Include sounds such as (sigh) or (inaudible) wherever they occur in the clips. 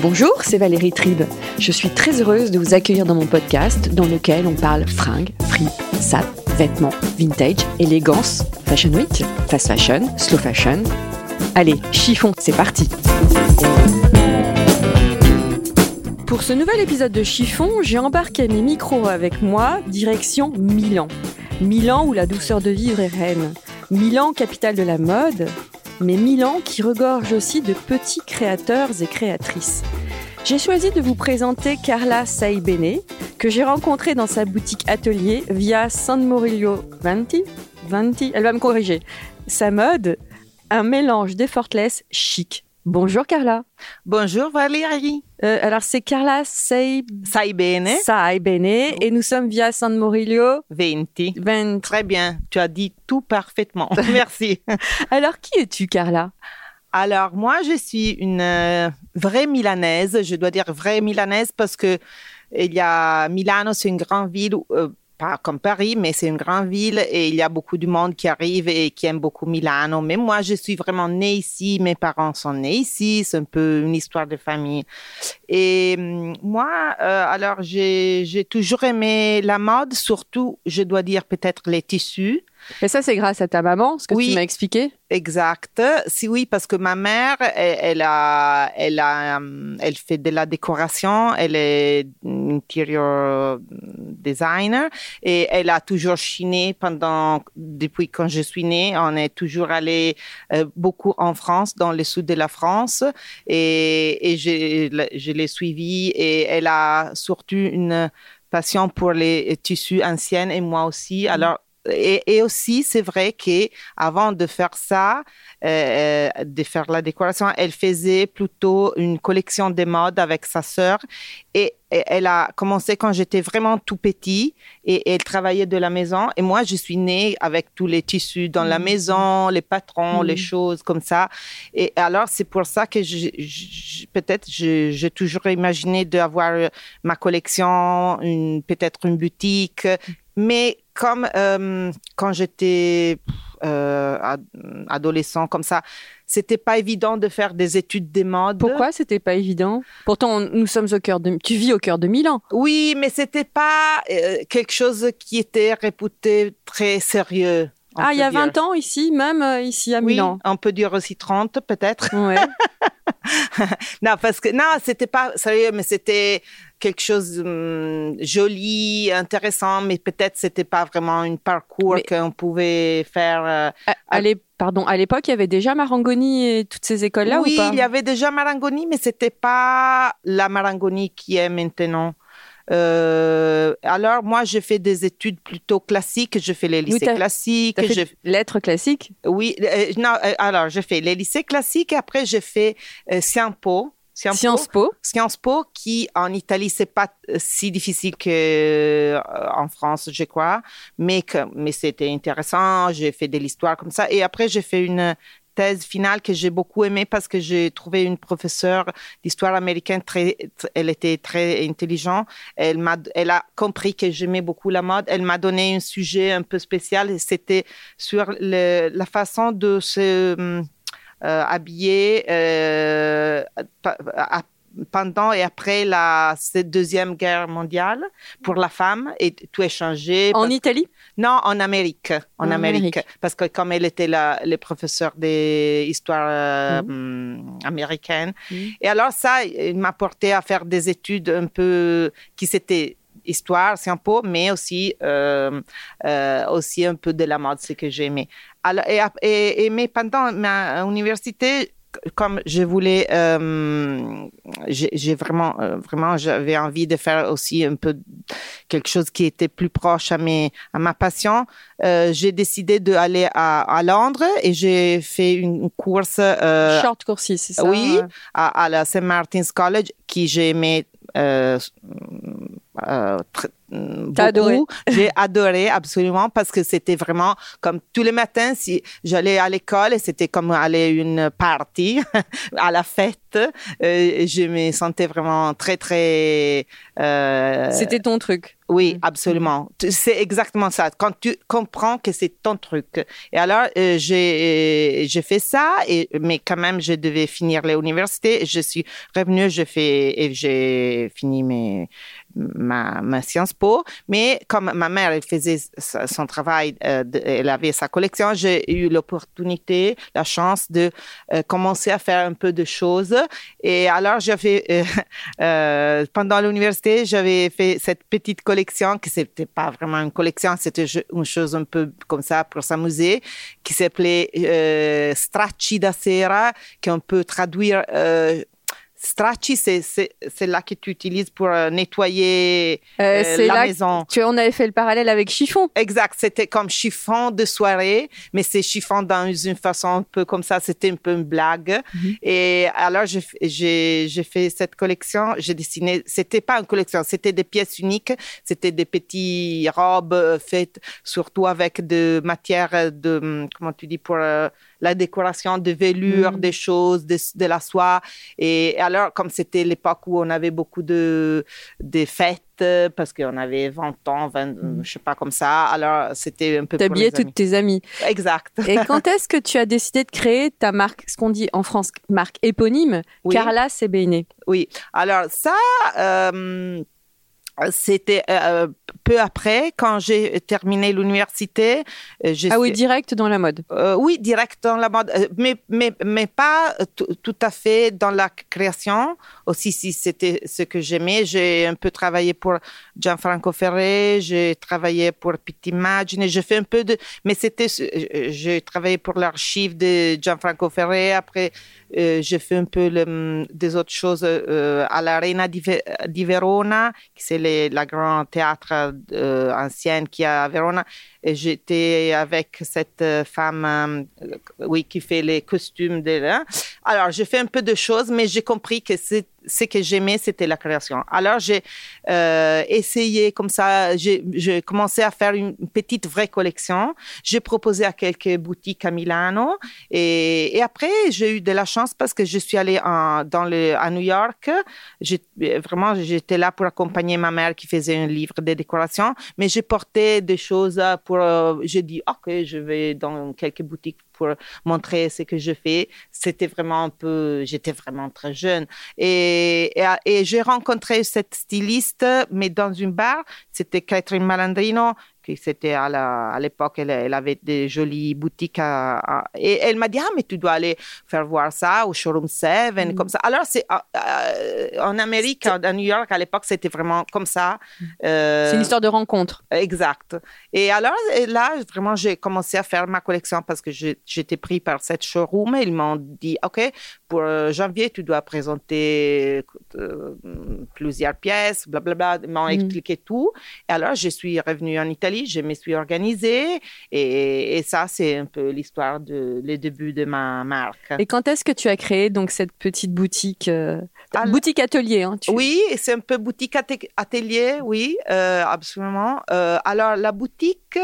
Bonjour, c'est Valérie Tribe. Je suis très heureuse de vous accueillir dans mon podcast dans lequel on parle fringues, free, sap, vêtements, vintage, élégance, fashion week, fast fashion, slow fashion. Allez, chiffon, c'est parti. Pour ce nouvel épisode de Chiffon, j'ai embarqué mes micros avec moi, direction Milan. Milan où la douceur de vivre est reine. Milan, capitale de la mode, mais Milan qui regorge aussi de petits créateurs et créatrices. J'ai choisi de vous présenter Carla Saibene, que j'ai rencontrée dans sa boutique atelier via San Morillo Vanti. Vanti, elle va me corriger. Sa mode, un mélange d'effortless chic. Bonjour Carla. Bonjour Valérie. Euh, alors c'est Carla Saib... Sai bene? Saibene et nous sommes via San Morillo 20. Vanti. Très bien, tu as dit tout parfaitement. (laughs) Merci. Alors qui es-tu Carla? Alors moi, je suis une euh, vraie Milanaise. Je dois dire vraie Milanaise parce que il y a Milano, c'est une grande ville. euh, pas comme Paris, mais c'est une grande ville et il y a beaucoup de monde qui arrive et qui aime beaucoup Milano. Mais moi, je suis vraiment née ici. Mes parents sont nés ici. C'est un peu une histoire de famille. Et hum, moi, euh, alors, j'ai j'ai toujours aimé la mode, surtout, je dois dire peut-être les tissus. Et ça c'est grâce à ta maman, ce que Oui. tu m'as expliqué. Exact. Si oui, parce que ma mère, elle, elle a, elle a, hum, elle fait de la décoration. Elle est interior designer et elle a toujours chiné pendant, depuis quand je suis née. On est toujours allé euh, beaucoup en France, dans le sud de la France et, et je, je l'ai suivie et elle a surtout une passion pour les tissus anciens et moi aussi. Alors, et, et aussi, c'est vrai que avant de faire ça, euh, de faire la décoration, elle faisait plutôt une collection de mode avec sa sœur. Et, et elle a commencé quand j'étais vraiment tout petit et, elle travaillait de la maison. Et moi, je suis née avec tous les tissus dans la maison, les patrons, les choses comme ça. Et alors, c'est pour ça que peut-être j'ai toujours imaginé d'avoir euh, ma collection, peut-être une boutique. Mais comme euh, quand j'étais euh, ad- adolescent comme ça, c'était pas évident de faire des études des modes. Pourquoi c'était pas évident? Pourtant, on- nous sommes au cœur de. Tu vis au cœur de Milan. Oui, mais c'était pas euh, quelque chose qui était réputé très sérieux. Ah, il y a dire. 20 ans ici, même ici à Oui, Milan. on peut dire aussi 30 peut-être. Ouais. (laughs) non, parce que non, c'était pas sérieux, mais c'était quelque chose hum, joli, intéressant, mais peut-être c'était pas vraiment un parcours qu'on pouvait faire. euh, À, à l'é- pardon, à l'époque, il y avait déjà Marangoni et toutes ces écoles-là oui, ou pas? il y avait déjà Marangoni, mais c'était pas la Marangoni qui est maintenant. Euh, alors moi, j'ai fait des études plutôt classiques. Je fais les lycées classiques. Fait je- lettres classiques? Oui, euh, non. euh, alors j'ai fait les lycées classiques. Et après, j'ai fait euh, Sciences Po. Sciences Sciences Po. Sciences Po, qui en Italie, c'est pas euh, si difficile que euh, en France, je crois, mais que, mais c'était intéressant. J'ai fait de l'histoire comme ça. Et après, j'ai fait une thèse finale que j'ai beaucoup aimée parce que j'ai trouvé une professeure d'histoire américaine très, tr- elle était très intelligente. Elle m'a, elle a compris que j'aimais beaucoup la mode. Elle m'a donné un sujet un peu spécial et c'était sur le- la façon de se euh, habiller euh, à- pendant et après la cette deuxième guerre mondiale pour la femme et tout est changé. En Italie? Non, en Amérique. En, En Amérique. Amérique. Parce que comme elle était la, le professeur d'histoire euh, hum, américaine. Mhm. Et alors ça, il m'a porté à faire des études un peu qui c'était histoire, Po, mais aussi, euh, euh, aussi un peu de la mode, ce que j'aimais. Alors, et, et, et- mais pendant ma université, comme je voulais, euh, j'ai vraiment, euh, vraiment, j'avais envie de faire aussi un peu quelque chose qui était plus proche à mes, à ma passion. Euh, j'ai décidé d'aller à, à Londres et j'ai fait une course. Euh, Short course, c'est ça? Oui, à, à la St. Martin's College, qui j'ai aimé euh, euh, adoré. J'ai adoré absolument parce que c'était vraiment comme tous les matins si j'allais à l'école et c'était comme aller à une partie (laughs) à la fête. Euh, je me sentais vraiment très très. Euh, c'était ton truc. Oui, mm. absolument. C'est exactement ça. Quand tu comprends que c'est ton truc. Et alors, euh, j'ai j'ai fait ça, et, mais quand même, je devais finir l'université. Je suis revenue, je fais, et j'ai fini mes, ma, ma Sciences Po. Mais comme ma mère, faisait son travail, euh, elle avait sa collection, j'ai eu l'opportunité, la chance de euh, commencer à faire un peu de choses. Et alors, j'avais, euh, (laughs) pendant l'université, j'avais fait cette petite collection, qui c'était pas vraiment une collection, c'était une chose un peu comme ça pour s'amuser, qui s'appelait Stracci da Sera, qu'on peut traduire Stracci, c'est là que tu utilises pour euh, nettoyer euh, euh, la maison. Tu, on avait fait le parallèle avec chiffon. Exact, c'était comme chiffon de soirée, mais c'est chiffon dans une façon un peu comme ça, c'était un peu une blague. Mm -hmm. Et alors, j'ai fait cette collection, j'ai dessiné, c'était pas une collection, c'était des pièces uniques, c'était des petites robes faites surtout avec de matière de, comment tu dis, pour... Euh, la décoration de velours, mm. des choses, de, de, la soie. Et alors, comme c'était l'époque où on avait beaucoup de, de fêtes, parce qu'on avait 20 ans, 20, mm. je sais pas comme ça. Alors, c'était un peu. T'habillais toutes tes amies. Exact. Et (laughs) quand est-ce que tu as décidé de créer ta marque, ce qu'on dit en France, marque éponyme, oui. Carla Sebene Oui. Alors, ça, euh, c'était euh, peu après, quand j'ai terminé l'université. Ah oui, direct dans la mode. Euh, oui, direct dans la mode, mais, mais, mais pas tout à fait dans la création. Aussi, si c'était ce que j'aimais, j'ai un peu travaillé pour Gianfranco Ferré, j'ai travaillé pour Pitti Immagine, j'ai fait un peu de... Mais c'était... J'ai travaillé pour l'archive de Gianfranco Ferré, après euh, j'ai fait un peu le, des autres choses euh, à l'Arena di, di Verona, qui c'est la grand théâtre euh, ancienne qui a à Verona. Et j'étais avec cette femme, euh, oui, qui fait les costumes de. Alors, j'ai fait un peu de choses, mais j'ai compris que ce que j'aimais, c'était la création. Alors, j'ai euh, essayé comme ça, j'ai commencé à faire une petite vraie collection. J'ai proposé à quelques boutiques à Milano. Et, après, j'ai eu de la chance parce que je suis allée en, dans le, à New York. Vraiment, j'étais là pour accompagner ma mère qui faisait un livre de décoration. Mais j'ai porté des choses pour... Euh, j'ai dit, OK, je vais dans quelques boutiques pour montrer ce que je fais. C'était vraiment un peu, j'étais vraiment très jeune. Et, et j'ai rencontré cette styliste, mais dans une bar. C'était Catherine Malandrino, c'était à l'époque, elle, elle, avait des jolies boutiques à, à, et elle m'a dit, ah, mais tu dois aller faire voir ça au Showroom 7, mm. comme ça. Alors, c'est euh, en Amérique, à New York, à l'époque, c'était vraiment comme ça. Euh, c'est une histoire de rencontre. Exact. Et alors, et là, vraiment, j'ai commencé à faire ma collection parce que j'étais pris par cette showroom et ils m'ont dit, OK, pour euh, janvier, tu dois présenter euh, plusieurs pièces, blablabla. Ils m'ont mm. expliqué tout. Et alors, je suis revenue en Italie je me suis organisée et, et ça, c'est un peu l'histoire de les débuts de ma marque. Et quand est-ce que tu as créé donc cette petite boutique, euh, alors, boutique atelier hein, tu... Oui, c'est un peu boutique atelier, oui, euh, absolument. Alors la boutique,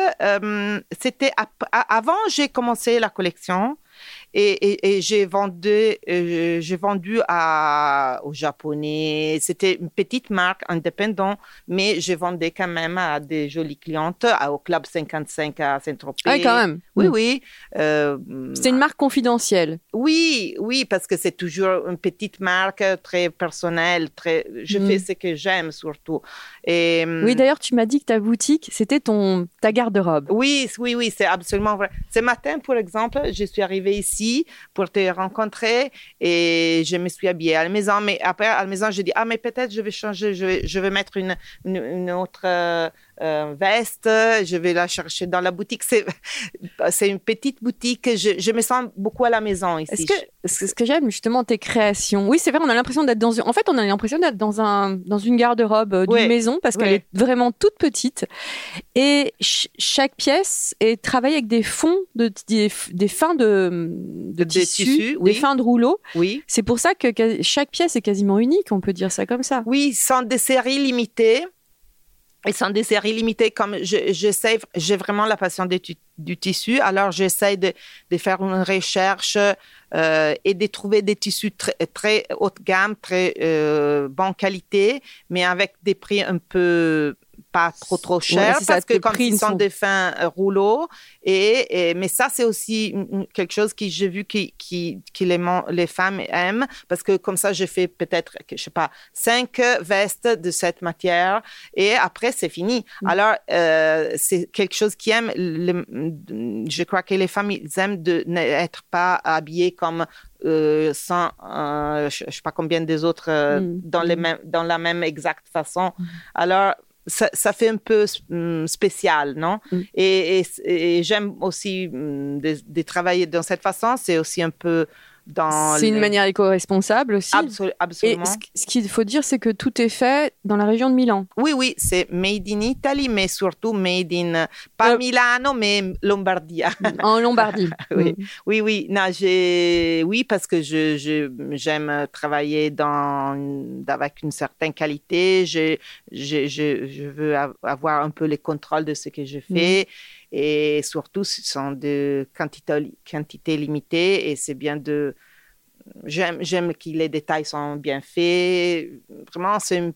c'était avant j'ai commencé la collection. Et, et, et j'ai vendu, euh, j'ai vendu à, aux Japonais. C'était une petite marque indépendante, mais je vendais quand même à des jolies clientes, à, au Club 55 à Saint-Tropez. Ah, quand même. Oui, oui. Euh, C'était une marque confidentielle. Oui, oui, parce que c'est toujours une petite marque très personnelle. Très, je mm. fais ce que j'aime surtout. Et, oui, d'ailleurs, tu m'as dit que ta boutique, c'était ton ta garde-robe. Oui, oui, oui, c'est absolument vrai. Ce matin, par exemple, je suis arrivée ici pour te rencontrer et je me suis habillée à la maison. Mais après, à la maison, j'ai dit, ah, mais peut-être je vais changer, je vais, je vais mettre une, une, une autre euh, veste, je vais la chercher dans la boutique. C'est, (laughs) c'est une petite boutique. Je, je me sens beaucoup à la maison ici. Est-ce que, c'est ce que j'aime justement tes créations? Oui, c'est vrai, on a l'impression d'être dans une, en fait, on a l'impression d'être dans un, dans une garde-robe euh, d'une maison parce qu'elle est vraiment toute petite. Et ch- chaque pièce est travaillée avec des fonds de, des, des fins de, de tissus, oui. des fins de rouleau. Oui. C'est pour ça que chaque pièce est quasiment unique, on peut dire ça comme ça. Oui, sont des séries limitées. Ils sont des séries limitées comme je, j'essaie, j'ai vraiment la passion du tissu. Alors, j'essaie de, de faire une recherche euh, et de trouver des tissus très, très haut de gamme, très euh, bonne qualité, mais avec des prix un peu pas trop trop ça, parce que comme prix ils ne sont sont- des fins euh, rouleaux et, et- mais ça c'est aussi quelque chose que j'ai vu qui qui, qui les, les femmes aiment parce que comme ça j'ai fait peut-être je sais pas cinq vestes de cette matière et après c'est fini Mm. alors euh, c'est quelque chose qui aime le- je crois que les femmes ils aiment de n'être pas habillées comme euh, sans euh, je, je sais pas combien des autres euh, Mm. dans les Mm. mêmes dans la même exacte façon alors ça, ça fait un peu hum, spécial, non? Mm. Et, et- et j'aime aussi hum, de, de travailler dans cette façon. C'est aussi un peu dans. C'est une manière éco-responsable aussi. Absolu- Et absolument. ce, ce qu'il faut dire, c'est que tout est fait dans la région de Milan. Oui, oui, c'est made in Italy, mais surtout made in pas Euh, Milano, mais Lombardia. en Lombardie. (laughs) Oui. Mm. Oui, oui, non, j'ai, oui, parce que je, je- j'aime travailler dans, avec une certaine qualité. Je, je, je, je veux av- avoir un peu le contrôle de ce que je fais. Et surtout, ce sont de quantité, quantité limitée et c'est bien de. J'aime, j'aime que les détails sont bien faits. Vraiment, c'est une,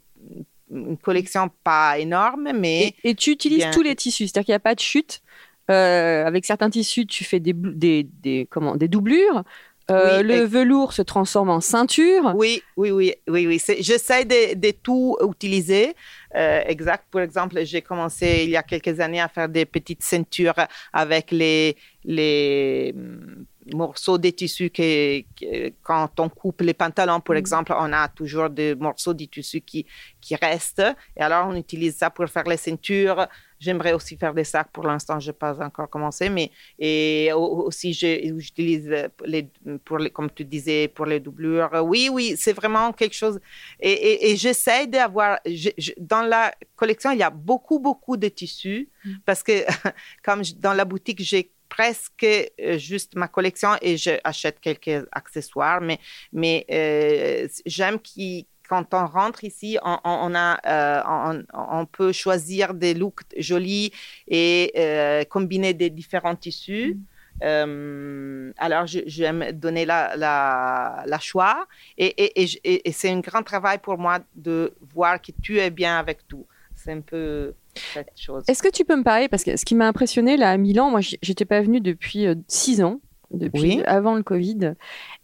une collection pas énorme, mais. Et, et tu utilises Bien. tous les tissus, c'est-à-dire qu'il n'y a pas de chute. Euh, avec certains tissus, tu fais des, des, des, comment, des doublures. Euh, Oui, le et- velours se transforme en ceinture. Oui, oui, oui, oui, oui. J'essaie de, de tout utiliser. Euh, exact. Pour exemple, j'ai commencé il y a quelques années à faire des petites ceintures avec les, les hum, morceaux de tissu que, que- quand on coupe les pantalons, pour exemple, on a toujours des morceaux de tissu qui, qui restent. Et alors, on utilise ça pour faire les ceintures. J'aimerais aussi faire des sacs. Pour l'instant, je n'ai pas encore commencé, mais et au- aussi, j'utilise les, pour les, comme tu disais, pour les doublures. Oui, oui, c'est vraiment quelque chose. Et, et, et j'essaie d'avoir, je- je- dans la collection, il y a beaucoup, beaucoup de tissus parce que (laughs) comme je- dans la boutique, j'ai presque euh, juste ma collection et j'achète quelques accessoires, mais, mais euh, j'aime qu'il quand on rentre ici, on, a, euh, on, on peut choisir des looks jolis et euh, combiner des différents tissus. Euh, alors, j'aime donner la, la, la choix et, et, et, c'est un grand travail pour moi de voir que tu es bien avec tout. C'est un peu cette chose. Est-ce que tu peux me parler Parce que ce qui m'a impressionné là à Milan, moi j'étais pas venue depuis six ans, depuis Oui. avant le Covid.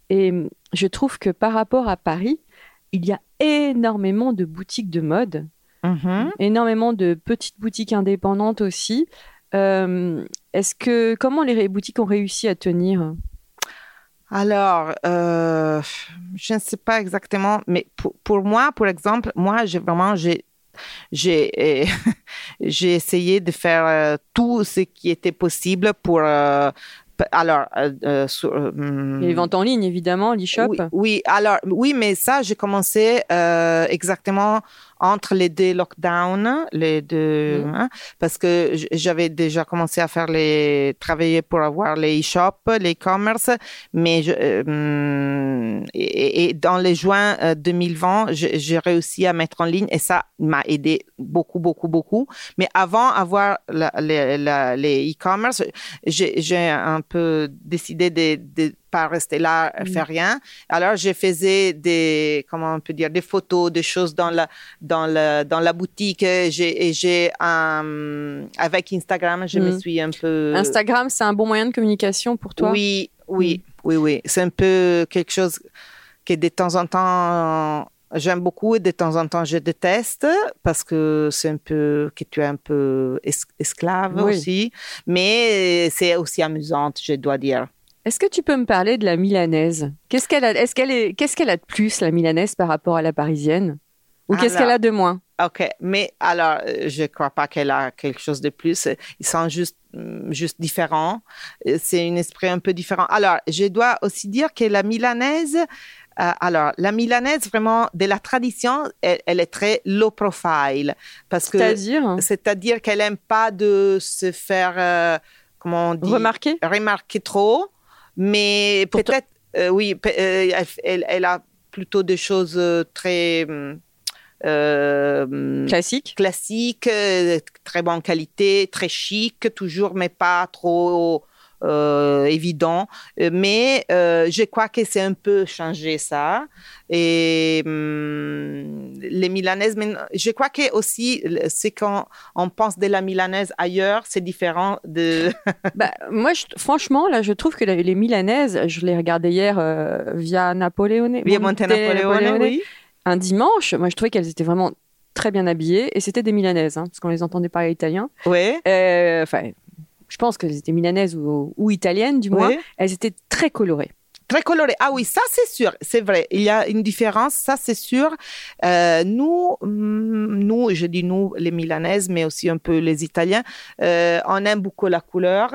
Et je trouve que par rapport à Paris, il y a énormément de boutiques de mode, Mhm. énormément de petites boutiques indépendantes aussi. Euh, Est-ce que comment les boutiques ont réussi à tenir? Alors, euh, je ne sais pas exactement, mais pour, pour moi, par exemple, moi, j'ai vraiment, j'ai, j'ai, (laughs) j'ai essayé de faire euh, tout ce qui était possible pour. euh, alors, euh, euh, sur, euh, hum, Les ventes en ligne évidemment, l'e-shop. oui, oui, alors oui, mais ça, j'ai commencé euh, exactement entre les deux lockdowns, les deux, Mhm. hein, parce que j'avais déjà commencé à faire les, travailler pour avoir les e-shops, les e-commerce, mais je, euh, hum, et, et dans les juin euh, 2020, j'ai j'ai réussi à mettre en ligne et ça m'a aidé beaucoup, beaucoup, beaucoup. Mais avant avoir la- les, la- les e-commerce, j'ai j'ai un peu décidé de, de pas rester là, Mm. faire rien. Alors, je faisais des, comment on peut dire, des photos, des choses dans la, dans la, dans la boutique. J'ai, et j'ai, euh, avec Instagram, je me Mm. suis un peu. Instagram, c'est un bon moyen de communication pour toi? Oui, oui, oui, oui. C'est un peu quelque chose que de temps en temps, j'aime beaucoup et de temps en temps, je déteste parce que c'est un peu, que tu es un peu es- esclave Oui. aussi. Mais c'est aussi amusant, je dois dire. Est-ce que tu peux me parler de la milanaise? Qu'est-ce qu'elle a Est-ce qu'elle est Qu'est-ce qu'elle a de plus la milanaise par rapport à la parisienne? Ou qu'est-ce qu'elle a de moins? Ok, mais alors, euh, je ne crois pas qu'elle a quelque chose de plus. Ils sont juste, mm, juste différents. Euh, C'est un esprit un peu différent. Alors, je dois aussi dire que la milanaise, euh, alors, la milanaise, vraiment, de la tradition, elle, elle est très low profile. Parce que, C'est-à-dire? c'est-à-dire qu'elle n'aime pas de se faire, euh, comment on dit, Remarquer? Remarquer trop. Mais peut-être, euh, oui, euh, elle, a plutôt des choses euh, très euh, Classique. classiques, euh, très bonne qualité, très chic, toujours, mais pas trop euh, évident. Euh, Mais euh, je crois que c'est un peu changé ça. Et hum, les Milanaises, mais je crois que aussi, c'est quand on pense de la Milanaise ailleurs, c'est différent de. (laughs) Bah, moi, je- franchement, là, je trouve que les Milanaises, je les regardais hier euh, via Napoleone. Via Monte oui. Un dimanche, moi, je trouvais qu'elles étaient vraiment très bien habillées et c'était des Milanaises, hein, parce qu'on les entendait parler italien. Oui. Enfin, je pense qu'elles étaient Milanaises ou, ou italiennes, du moins. Oui. Elles étaient très colorées. Très coloré. Ah oui, ça c'est sûr, c'est vrai. Il y a une différence, ça c'est sûr. Euh, nous, mm, nous, je dis nous, les Milanaises, mais aussi un peu les Italiens, euh, on aime beaucoup la couleur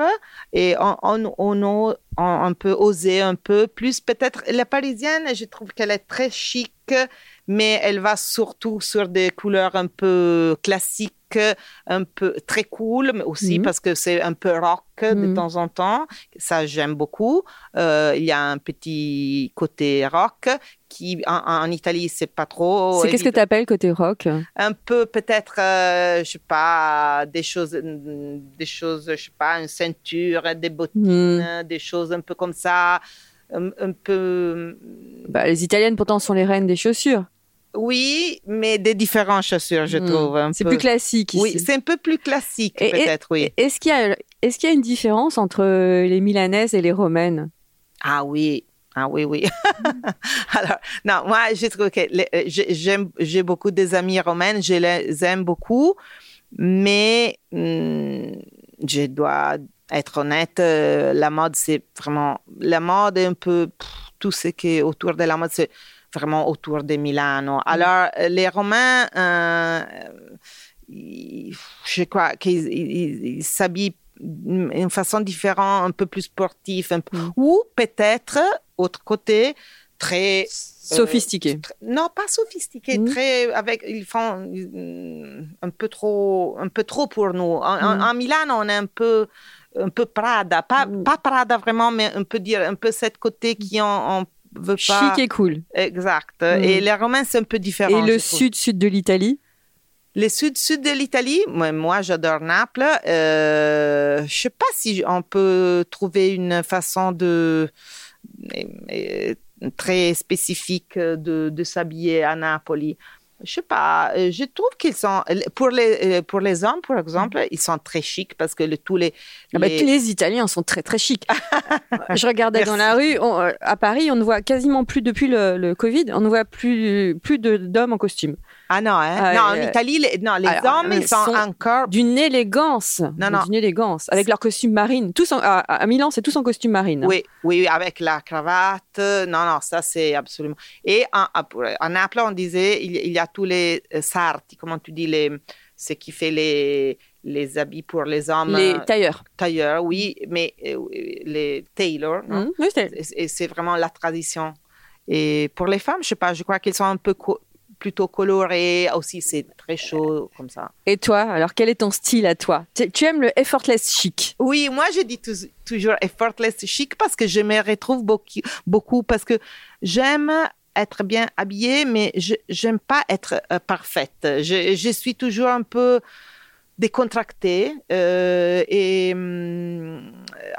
et on, on peut oser un peu plus. Peut-être la Parisienne, je trouve qu'elle est très chic, mais elle va surtout sur des couleurs un peu classiques, un peu très cool, mais aussi Mhm. parce que c'est un peu rock de Mhm. temps en temps. Ça, j'aime beaucoup. Euh, il y a un petit côté rock qui, en, en Italie, c'est pas trop. c'est qu'est-ce que tu appelles côté rock? Un peu, peut-être, euh, je sais pas, des choses, mm, des choses, je sais pas, une ceinture, des bottines, Hmm. des choses un peu comme ça. Un, un peu. Bah, Les Italiennes, pourtant, sont les reines des chaussures. Oui, mais des différentes chaussures, je Hmm. trouve. C'est plus classique ici. Oui, c'est un peu plus classique, peut-être, oui. Est-ce qu'il y, a- y une différence entre les Milanaises et les Romaines? Ah oui, ah oui, oui. (laughs) Alors, non, moi, je trouve que les- euh, j'ai- j'aime, j'ai beaucoup des amis romaines, je les aime beaucoup, mais hum, je dois être honnête, euh, la mode, c'est vraiment, la mode est un peu, pff, tout ce qui est autour de la mode, c'est vraiment autour de Milano. Alors, euh, les Romains, euh, je crois qu'ils ils- ils- ils s'habillent d'une façon différente, un peu plus sportive, peu- Mm. ou peut-être, autre côté, très Sophistiquées. Tr- Non, pas sophistiqué, Mm. très avec ils font mm, un peu trop un peu trop pour nous. En, en- Mm. en Milan, on est un peu un peu Prada, pas Mm. pas Prada vraiment, mais on peut dire un peu cette côté qui on veut pas Chic et cool. exact. Mm. Et les Romains c'est un peu différent. Et le sud-sud de l'Italie? Le sud-sud de l'Italie, moi, moi, j'adore Naples. Euh, je sais pas si on peut trouver une façon de très spécifique de, de s'habiller à Napoli. Je sais pas. euh, Je trouve qu'ils sont pour les euh, pour les hommes, par exemple, ils sont très chics parce que le, tous les, Ah bah, les- tous les Italiens sont très très chics. (laughs) je regardais Merci. dans la rue, on- euh, à Paris, on ne voit quasiment plus, depuis le, le Covid, on ne voit plus, plus d'hommes en costume. Ah non hein? Ah, non en euh, Italie les, non les alors, hommes ils ils sont, sont encore D'une élégance. Non, non. D'une élégance. Avec leur costume marine. Tous en- à, à Milan, c'est tous en costume marine. Oui, oui, avec la cravate. Non, non, ça c'est absolument. Et en, à Naples, on disait, il, il y a tous les euh, sarti, comment tu dis, les, ce qui fait les, les habits pour les hommes. Les euh, tailleurs. tailleurs, oui, mais euh, les tailors? Mmh, oui, c'est- Et- Et c'est vraiment la tradition. Et pour les femmes, je sais pas, je crois qu'elles sont un peu co- plutôt colorées. Aussi, c'est très chaud comme ça. Et toi, alors quel est ton style à toi? Tu, tu aimes le effortless chic? Oui, moi je dis tou- toujours effortless chic parce que je me retrouve beaucoup, beaucoup parce que j'aime être bien habillée, mais je j'aime pas être euh, parfaite. Je, je suis toujours un peu décontractée euh, et hum,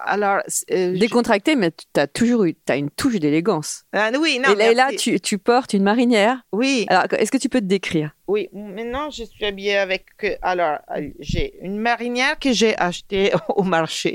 alors euh, je- Décontracté, mais tu as toujours eu as une touche d'élégance. Ah, oui non Et là, et là, merci. tu, tu portes une marinière. oui Alors, est-ce que tu peux te décrire? Oui, maintenant je suis habillée avec. Alors, euh, j'ai une marinière que j'ai achetée (laughs) au marché.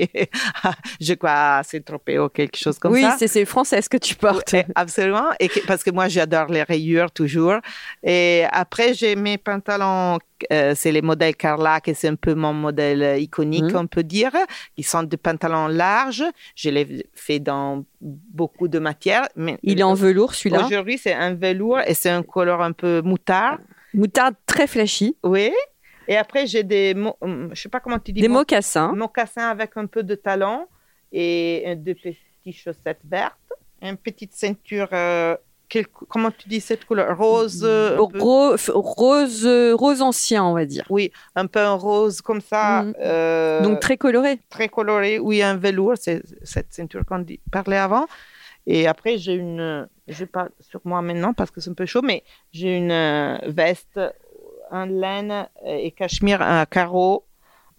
(laughs) je crois c'est tropé ou quelque chose comme Oui, ça. c'est c'est français ce que tu portes. Oui, absolument. Et que- parce que moi, j'adore les rayures toujours. Et après, j'ai mes pantalons, euh, c'est les modèles Carla, que c'est un peu mon modèle euh, iconique, Mhm. on peut dire. Ils sont des pantalons larges. Je les fais dans beaucoup de matières. Mais Il est en velours, celui-là? Aujourd'hui, c'est un velours et c'est un couleur un peu moutarde. Moutarde très flashy. Oui. Et après, j'ai des, hum, je sais pas comment tu dis. Des mo- mocassins. mocassins avec un peu de talons et deux petites chaussettes vertes, une petite ceinture. euh, comment tu dis cette couleur? Rose. euh, un peu- Ro- f- rose, euh, rose ancien, on va dire. oui, un peu un rose comme ça. Euh, Donc très coloré. très coloré. Oui, un velours, c'est cette ceinture qu'on parlait avant. Et après, j'ai une, je pas sur moi maintenant parce que c'est un peu chaud, mais j'ai une euh, veste en laine et cachemire à carreaux,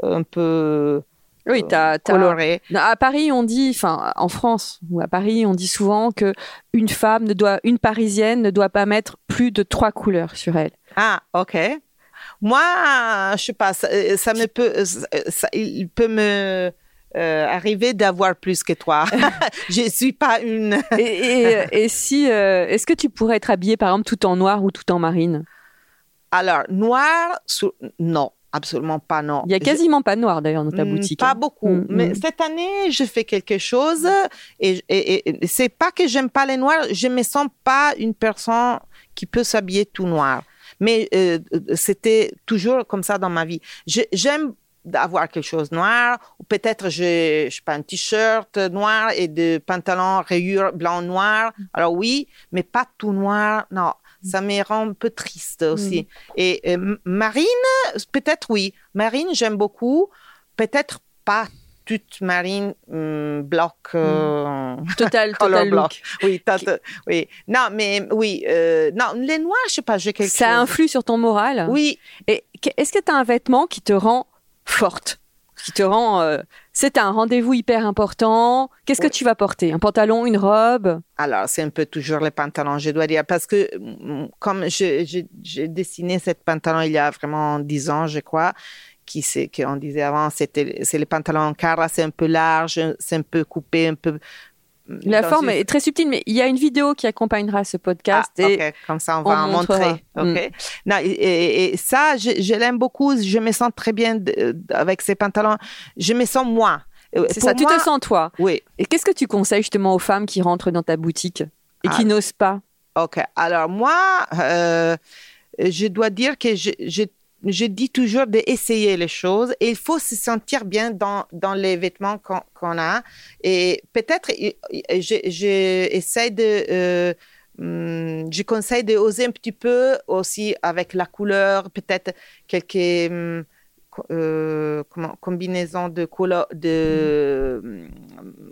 un peu Oui, t'as, t'as- coloré. À Paris, on dit, enfin, en France ou à Paris, on dit souvent que une femme ne doit, une Parisienne ne doit pas mettre plus de trois couleurs sur elle. Ah, ok. Moi, je sais pas, ça, ça me peut, ça- il peut me euh, arriver d'avoir plus que toi. (laughs) je suis pas une. Et, et- et si, euh, est-ce que tu pourrais être habillée, par exemple, tout en noir ou tout en marine? Alors, noir, sur- non, absolument pas, non. Il y a Je- quasiment pas de noir d'ailleurs dans ta Mm, boutique. Pas hein. beaucoup. Mm, Mais mm. cette année, je fais quelque chose et, et, c'est pas que j'aime pas les noirs, je me sens pas une personne qui peut s'habiller tout noir. Mais euh, c'était toujours comme ça dans ma vie. J'aime avoir quelque chose de noir ou peut-être je, je sais pas un t-shirt noir et des pantalons rayures blanc noir. Alors oui, mais pas tout noir. Non, ça me rend un peu triste aussi. Et euh, Marine, peut-être oui. Marine, j'aime beaucoup. Peut-être pas toute marine hum, bloc. euh, Total, (laughs) color total block. look. Oui, t'as- oui. Non, mais oui. euh, non, les noirs, je sais pas, j'ai quelque Ça chose. influe sur ton moral? Oui, Et est-ce que tu as un vêtement qui te rend forte Qui te rend. euh, c'est un rendez-vous hyper important. Qu'est-ce que tu vas porter? Un pantalon, une robe? Alors, c'est un peu toujours les pantalons, je dois dire, parce que mm, comme j'ai dessiné cette pantalon il y a vraiment 10 ans, je crois, qui c'est qu'on disait avant, c'était c'est les pantalons en cara, c'est un peu large, c'est un peu coupé, un peu. La dans forme une- est très subtile, mais il y a une vidéo qui accompagnera ce podcast. Ah, et comme ça on on va en montrer. Non, et, et- et ça, je, je l'aime beaucoup. Je me sens très bien de- avec ces pantalons. Je me sens moi. Euh, C'est ça, tu te sens toi. Oui. Et qu'est-ce que tu conseilles justement aux femmes qui rentrent dans ta boutique et qui Ah. n'osent pas? Ok. Alors moi, euh, je dois dire que je, je, dis toujours d'essayer les choses et il faut se sentir bien dans, dans les vêtements qu'on a. Et peut-être, euh, je, je essaie de... euh, hum, je conseille d'oser un petit peu aussi avec la couleur, peut-être quelques co- euh, comment, combinaisons de de, hum,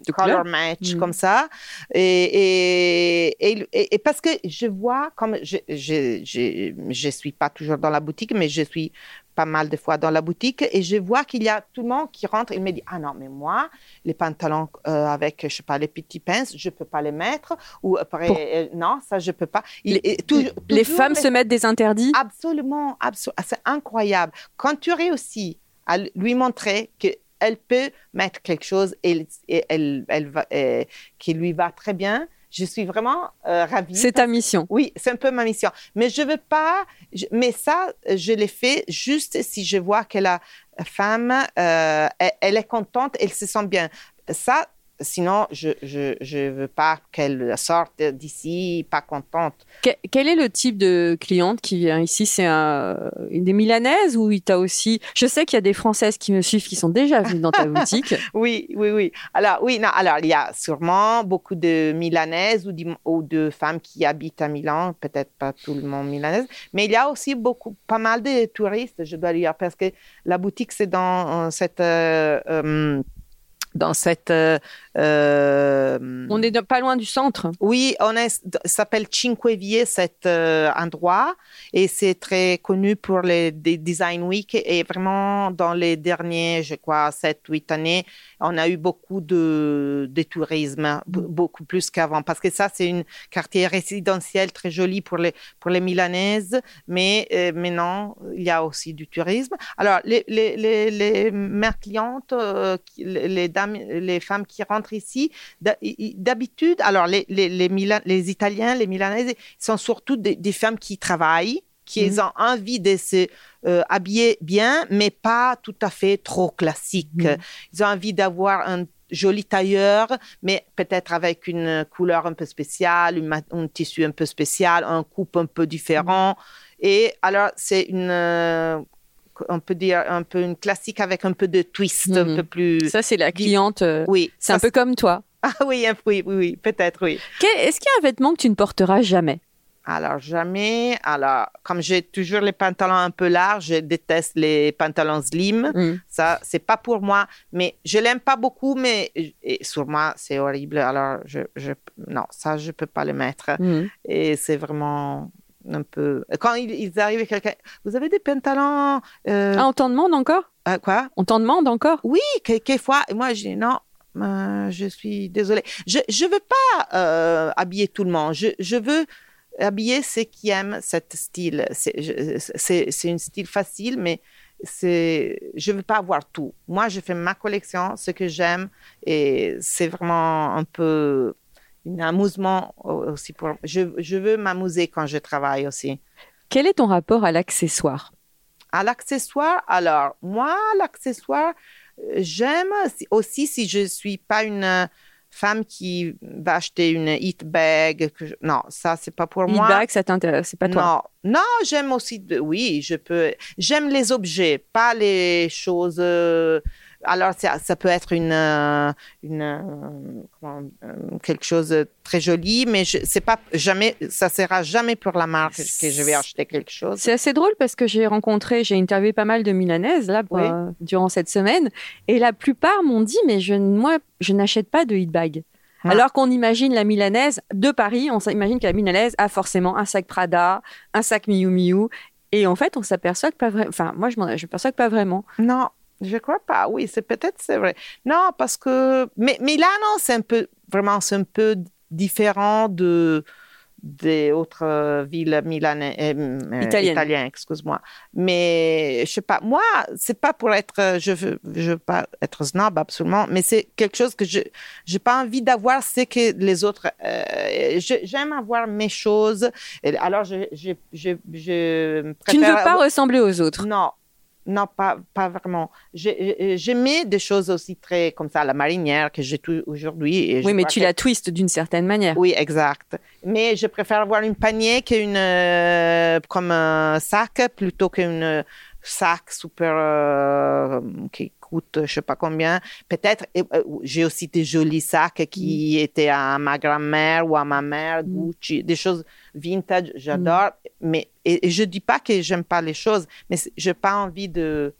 De color couleurs. match Mm. comme ça. Et, et, et, et- et parce que je vois, comme je je, je, je suis pas toujours dans la boutique, mais je suis pas mal de fois dans la boutique et je vois qu'il y a tout le monde qui rentre et me dit ah non mais moi les pantalons euh, avec je sais pas les petits pinces je peux pas les mettre ou après Pour- euh, non ça je peux pas Il- Les- toujours femmes se mettent des interdits? Absolument, absolument. C'est incroyable. Quand tu réussis à lui montrer qu'elle peut mettre quelque chose et, et elle, elle va, euh, qui lui va très bien, je suis vraiment euh, ravie. C'est ta mission. Oui, c'est un peu ma mission. Mais je veux pas. je- mais ça, je l'ai fait juste si je vois que la femme, euh, elle, elle est contente, elle se sent bien. Ça, sinon, je je veux pas qu'elle sorte d'ici pas contente. Que- quel est le type de cliente qui vient ici? C'est un, des Milanaises ou tu as aussi Je sais qu'il y a des Françaises qui me suivent qui sont déjà venues dans ta (laughs) boutique. Oui, oui, oui. Alors, oui, non, alors, il y a sûrement beaucoup de Milanaises ou, de femmes qui habitent à Milan, peut-être pas tout le monde milanaise, mais il y a aussi beaucoup, pas mal de touristes, je dois dire, parce que la boutique, c'est dans euh, cette. euh, euh, dans cette. euh, euh, On est pas loin du centre. oui, on est, s'appelle Cinque Vie, cet euh, endroit, et c'est très connu pour les des Design Week. Et vraiment, dans les derniers, je crois, 7-8 années, on a eu beaucoup de, de tourisme, b- beaucoup plus qu'avant. Parce que ça, c'est un quartier résidentiel très joli pour les, pour les Milanaises, mais euh, maintenant, il y a aussi du tourisme. Alors, les, les, les, les mères clientes, euh, les dames, les femmes qui rentrent ici, d'habitude, alors les, les, les, Milan- les Italiens, les Milanaises, sont surtout des, des femmes qui travaillent, qui Mhm. ont envie de se euh, habiller bien, mais pas tout à fait trop classique. Mhm. Ils ont envie d'avoir un joli tailleur, mais peut-être avec une couleur un peu spéciale, une un tissu un peu spécial, un coupe un peu différent. Et alors, c'est une, euh, on peut dire un peu une classique avec un peu de twist, un Mhm. peu plus. Ça, c'est la cliente. euh, Oui, C'est un peu comme toi. (laughs) Ah oui, un- oui, oui, oui, peut-être, oui. Est-ce qu'il y a un vêtement que tu ne porteras jamais? Alors, jamais. Alors, comme j'ai toujours les pantalons un peu larges, je déteste les pantalons slim. Mm. Ça, c'est pas pour moi. Mais je l'aime pas beaucoup, mais et sur moi, c'est horrible. Alors, je, je, non, ça, je peux pas le mettre. Mm. Et c'est vraiment un peu. Quand ils, ils arrivent, quelqu'un, vous avez des pantalons. euh, Ah, on t'en demande encore? Euh, quoi? On t'en demande encore? Oui, quelquefois. Et moi, je dis non. euh, je suis désolée. Je ne veux pas euh, habiller tout le monde. Je, je veux habiller ceux qui aiment cet style. C'est je- c'est- c'est un style facile, mais c'est je veux pas avoir tout. Moi, je fais ma collection, ce que j'aime, et c'est vraiment un peu un amusement aussi pour. Je, je veux m'amuser quand je travaille aussi. Quel est ton rapport à l'accessoire? À l'accessoire, alors, moi, l'accessoire, euh, j'aime si- aussi si je suis pas une euh, femme qui va acheter une hit bag. que je- Non, ça, c'est pas pour moi. E-bag, ça t'intéresse, c'est pas toi? Non, non, j'aime aussi. de- Oui, je peux. J'aime les objets, pas les choses. Alors, ça, ça peut être une, euh, une euh, euh, quelque chose de très joli, mais je, c'est pas jamais. Ça sera jamais pour la marque que je vais acheter quelque chose. C'est assez drôle parce que j'ai rencontré, j'ai interviewé pas mal de Milanaises là pour, Oui. euh, durant cette semaine et la plupart m'ont dit mais je, moi je n'achète pas de hit bag. Ah. Alors qu'on imagine la Milanaise de Paris, on s'imagine que la Milanaise a forcément un sac Prada, un sac Miu Miu et en fait on s'aperçoit que pas vraiment. Enfin moi je m'en je m'aperçois que pas vraiment. Non, je crois pas. Oui, c'est peut-être c'est vrai. Non, parce que mais Milano c'est un peu vraiment c'est un peu différent de des autres euh, villes milanaises euh, Italiennes. italiennes, excuse-moi. Mais je sais pas. Moi, c'est pas pour être euh, je veux je veux pas être snob absolument, mais c'est quelque chose que je j'ai pas envie d'avoir c'est que les autres euh, j'aime avoir mes choses. Alors je je je, je Tu ne veux pas ressembler aux autres. non, non, pas, pas vraiment. J'ai- J'aimais des choses aussi très comme ça, la marinière que j'ai aujourd'hui. Oui mais tu que- la twistes d'une certaine manière. Oui, exact. Mais je préfère avoir une panier qu'une euh, comme un sac plutôt qu'une sac super euh, qui coûte je sais pas combien. Peut-être euh, j'ai aussi des jolis sacs qui étaient à ma grand-mère ou à ma mère, Gucci, des choses vintage, j'adore. Mais et, et je dis pas que j'aime pas les choses, mais j'ai pas envie de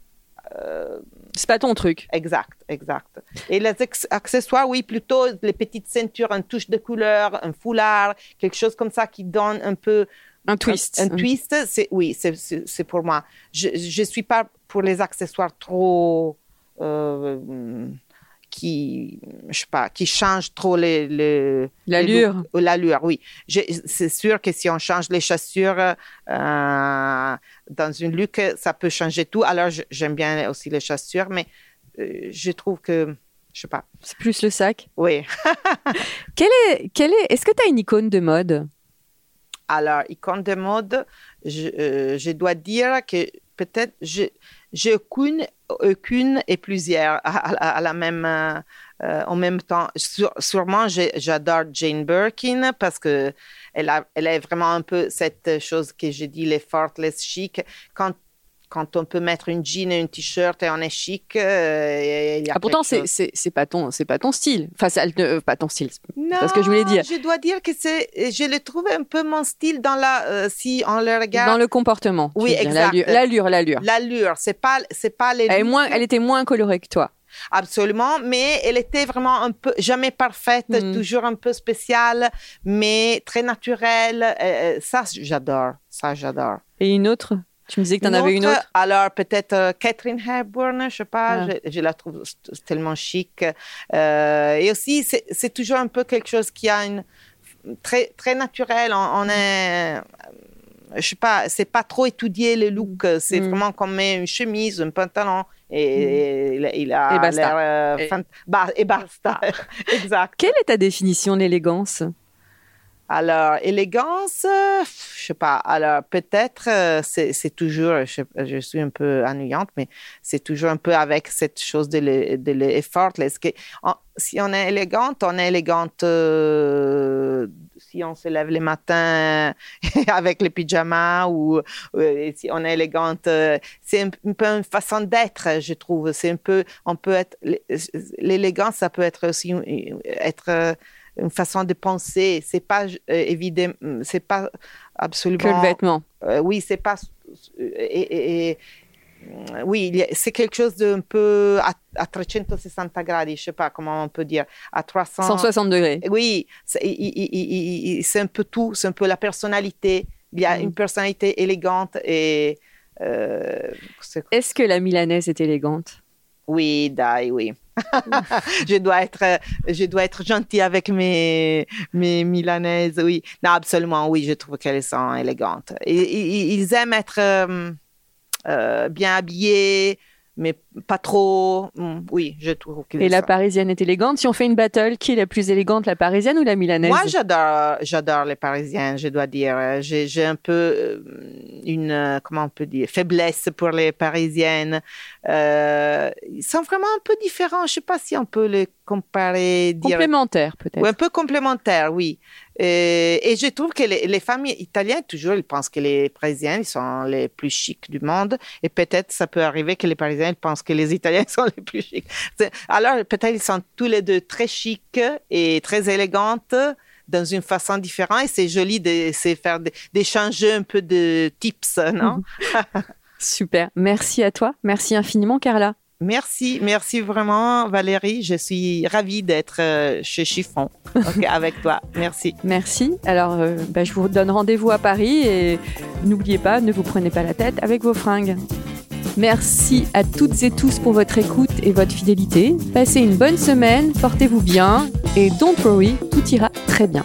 C'est pas ton truc. Exact, exact. Et les accessoires, oui, plutôt les petites ceintures, une touche de couleur, un foulard, quelque chose comme ça qui donne un peu Un twist. Un, un twist, c'est oui, c'est- pour moi. Je je suis pas pour les accessoires trop euh, qui je sais pas qui changent trop les, les L'allure. les. Euh, L'allure, oui. Je- C'est sûr que si on change les chaussures euh, dans une look, ça peut changer tout. Alors je- j'aime bien aussi les chaussures, mais euh, je trouve que je sais pas. C'est plus le sac. Oui. (laughs) Quelle est, quelle est, est-ce que tu as une icône de mode? Alors, icône de mode, je, euh, je dois dire que peut-être je j'ai aucune, aucune et plusieurs à, la même, euh, euh, en même temps. Sûrement, j'adore Jane Birkin parce que elle a, vraiment un peu cette chose que j'ai dit, l'effortless chic. Quand quand on peut mettre une jean et une t-shirt et on est chic, euh, il y a Ah, pourtant, c'est, c'est, c'est pas ton, c'est pas ton style. Enfin, ça, euh, pas ton style. Non, ce que je voulais dire. Je dois dire que c'est, je le trouve un peu mon style dans la, euh, si on le regarde. Dans le comportement. Oui, exact. L'allure, l'allure, l'allure. L'allure, c'est pas, c'est pas les. Elle, est looks, moins, elle était moins colorée que toi. Absolument, mais elle était vraiment un peu, jamais parfaite, Mm. toujours un peu spéciale, mais très naturelle. Euh, ça, j'adore. Ça, j'adore. Et une autre? Tu me disais que tu en avais une autre Alors, peut-être euh, Catherine Hepburn, je sais pas, je, je la trouve tellement chic. Euh, et aussi, c'est toujours un peu quelque chose qui a une très, très naturel. On, on est. euh, Je sais pas, c'est pas trop étudié le look. C'est Mm. vraiment comme une chemise, un pantalon. Et, il, il a Et basta. l'air, euh, Et- fant- ba- et basta. (laughs) exact. Quelle est ta définition de l'élégance Alors, élégance, euh, je sais pas. Alors, peut-être, euh, c'est toujours, je, suis un peu ennuyante, mais c'est toujours un peu avec cette chose de l'e- de l'effortless. que- en- Si on est élégante, on est élégante euh, si on se lève le matin (laughs) avec les pyjamas ou si on est élégante. c'est un, un peu une façon d'être, je trouve. C'est un peu, on peut être, l'élégance, ça peut être aussi être une façon de penser. C'est pas euh, évident, c'est pas absolument. Que le vêtement. Euh, oui, c'est pas. Et, et- et- oui, y a- c'est quelque chose d'un peu à, à 360 gradi, je sais pas comment on peut dire, à 300. 160 degrés. Oui, c'est un peu tout, c'est un peu la personnalité. Il y a Mm. une personnalité élégante et. euh, Est-ce que la milanaise est élégante? Oui, dai, oui. (laughs) je dois être, je dois être gentille avec mes, mes Milanaises, oui. Non, absolument, oui, je trouve qu'elles sont élégantes. Ils aiment être euh, euh, bien habillés, mais pas trop. Mm, Oui, je trouve que Et la ça- parisienne est élégante. Si on fait une battle, qui est la plus élégante, la parisienne ou la milanaise? Moi, j'adore, j'adore les Parisiens, je dois dire. J'ai, un peu euh, une, euh, comment on peut dire, faiblesse pour les Parisiennes. Euh, ils sont vraiment un peu différents. Je sais pas si on peut les comparer. Dire... Complémentaire, peut-être. Oui, un peu complémentaires, oui. Et, et je trouve que les, les familles italiennes, toujours, ils pensent que les Parisiens ils sont les plus chics du monde. Et peut-être ça peut arriver que les Parisiens pensent que les Italiens (laughs) sont les plus chics. Alors, peut-être ils sont tous les deux très chics et très élégantes dans une façon différente. Et c'est joli de faire d'échanger un peu de tips, non? (laughs) Super. Merci à toi. Merci infiniment, Carla. Merci, merci vraiment, Valérie. Je suis ravie d'être euh, chez Chiffon (laughs) avec toi. Merci. Merci. Alors, euh, bah, je vous donne rendez-vous à Paris et n'oubliez pas, ne vous prenez pas la tête avec vos fringues. Merci à toutes et tous pour votre écoute et votre fidélité. Passez une bonne semaine, portez-vous bien et don't worry, tout ira très bien.